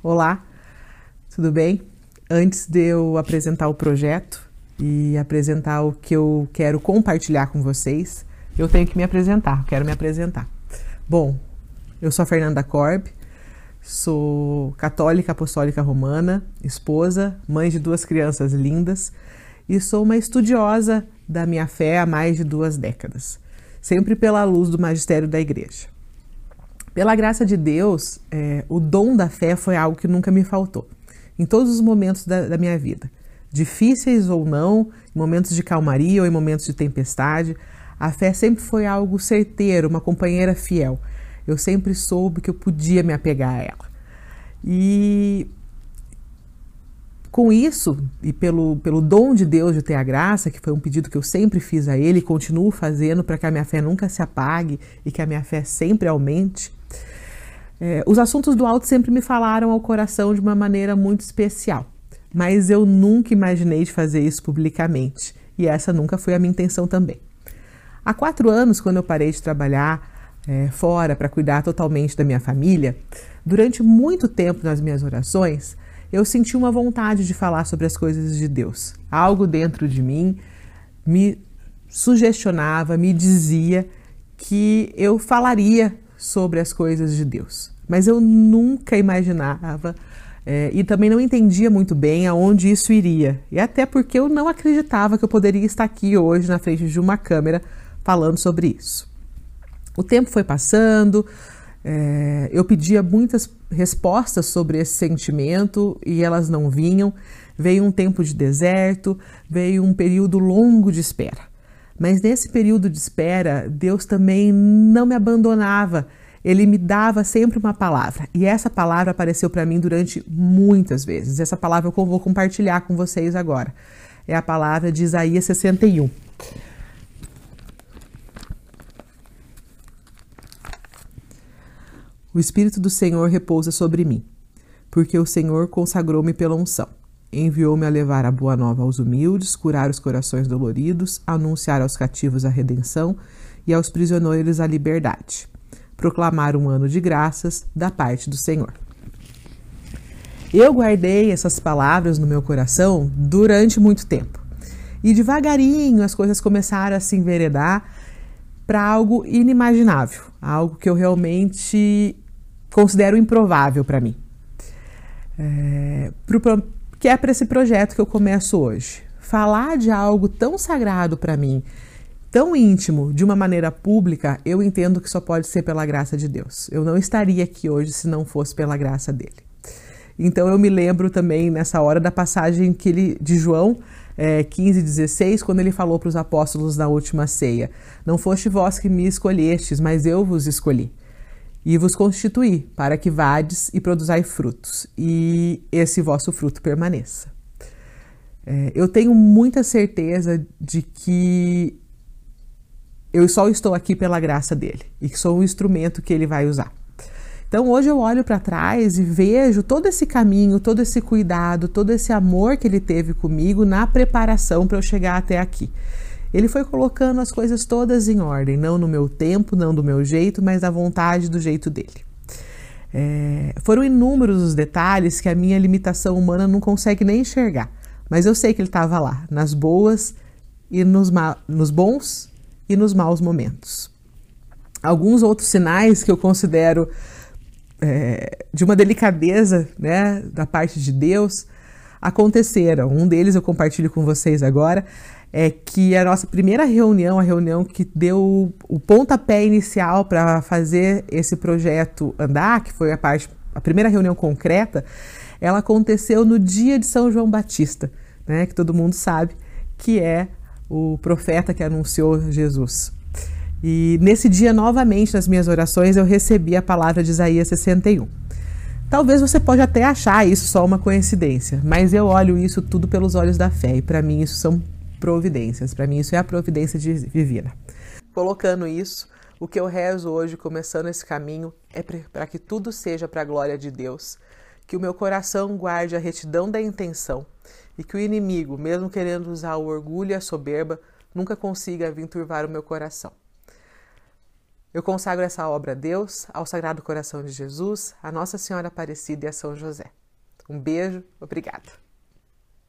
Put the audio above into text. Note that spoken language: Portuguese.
Olá, tudo bem? Antes de eu apresentar o projeto e apresentar o que eu quero compartilhar com vocês, eu tenho que me apresentar, quero me apresentar. Bom, eu sou a Fernanda Korb, sou católica apostólica romana, esposa, mãe de duas crianças lindas e sou uma estudiosa da minha fé há mais de duas décadas, sempre pela luz do magistério da igreja. Pela graça de Deus, é, o dom da fé foi algo que nunca me faltou, em todos os momentos da, da minha vida, difíceis ou não, em momentos de calmaria ou em momentos de tempestade. A fé sempre foi algo certeiro, uma companheira fiel. Eu sempre soube que eu podia me apegar a ela. E com isso, e pelo, pelo dom de Deus de ter a graça, que foi um pedido que eu sempre fiz a Ele e continuo fazendo para que a minha fé nunca se apague e que a minha fé sempre aumente, é, os assuntos do alto sempre me falaram ao coração de uma maneira muito especial, mas eu nunca imaginei de fazer isso publicamente e essa nunca foi a minha intenção também. Há quatro anos, quando eu parei de trabalhar é, fora para cuidar totalmente da minha família, durante muito tempo nas minhas orações, eu senti uma vontade de falar sobre as coisas de Deus. Algo dentro de mim me sugestionava, me dizia que eu falaria sobre as coisas de Deus. Mas eu nunca imaginava é, e também não entendia muito bem aonde isso iria. E até porque eu não acreditava que eu poderia estar aqui hoje na frente de uma câmera falando sobre isso. O tempo foi passando, é, eu pedia muitas respostas sobre esse sentimento e elas não vinham. Veio um tempo de deserto, veio um período longo de espera. Mas nesse período de espera, Deus também não me abandonava. Ele me dava sempre uma palavra. E essa palavra apareceu para mim durante muitas vezes. Essa palavra eu vou compartilhar com vocês agora. É a palavra de Isaías 61. O Espírito do Senhor repousa sobre mim, porque o Senhor consagrou-me pela unção. Enviou-me a levar a boa nova aos humildes, curar os corações doloridos, anunciar aos cativos a redenção e aos prisioneiros a liberdade. Proclamar um ano de graças da parte do Senhor. Eu guardei essas palavras no meu coração durante muito tempo. E devagarinho as coisas começaram a se enveredar para algo inimaginável, algo que eu realmente considero improvável para mim. É, que é para esse projeto que eu começo hoje. Falar de algo tão sagrado para mim, tão íntimo, de uma maneira pública, eu entendo que só pode ser pela graça de Deus. Eu não estaria aqui hoje se não fosse pela graça dele. Então eu me lembro também nessa hora da passagem que ele, de João é, 15, 16, quando ele falou para os apóstolos na última ceia: Não foste vós que me escolhestes, mas eu vos escolhi e vos constituí, para que vades e produzai frutos, e esse vosso fruto permaneça. É, eu tenho muita certeza de que eu só estou aqui pela graça dele e que sou um instrumento que ele vai usar. Então hoje eu olho para trás e vejo todo esse caminho, todo esse cuidado, todo esse amor que ele teve comigo na preparação para eu chegar até aqui. Ele foi colocando as coisas todas em ordem, não no meu tempo, não do meu jeito, mas da vontade do jeito dele. É, foram inúmeros os detalhes que a minha limitação humana não consegue nem enxergar, mas eu sei que ele estava lá, nas boas e nos, nos bons e nos maus momentos. Alguns outros sinais que eu considero é, de uma delicadeza né, da parte de Deus aconteceram. Um deles eu compartilho com vocês agora é que a nossa primeira reunião, a reunião que deu o pontapé inicial para fazer esse projeto andar, que foi a parte, a primeira reunião concreta, ela aconteceu no dia de São João Batista, né, que todo mundo sabe que é o profeta que anunciou Jesus. E nesse dia, novamente, nas minhas orações, eu recebi a palavra de Isaías 61. Talvez você pode até achar isso só uma coincidência, mas eu olho isso tudo pelos olhos da fé e para mim isso são providências. Para mim, isso é a providência divina. Colocando isso, o que eu rezo hoje, começando esse caminho, é para que tudo seja para a glória de Deus, que o meu coração guarde a retidão da intenção e que o inimigo, mesmo querendo usar o orgulho e a soberba, nunca consiga vir turvar o meu coração. Eu consagro essa obra a Deus, ao Sagrado Coração de Jesus, a Nossa Senhora Aparecida e a São José. Um beijo, obrigada.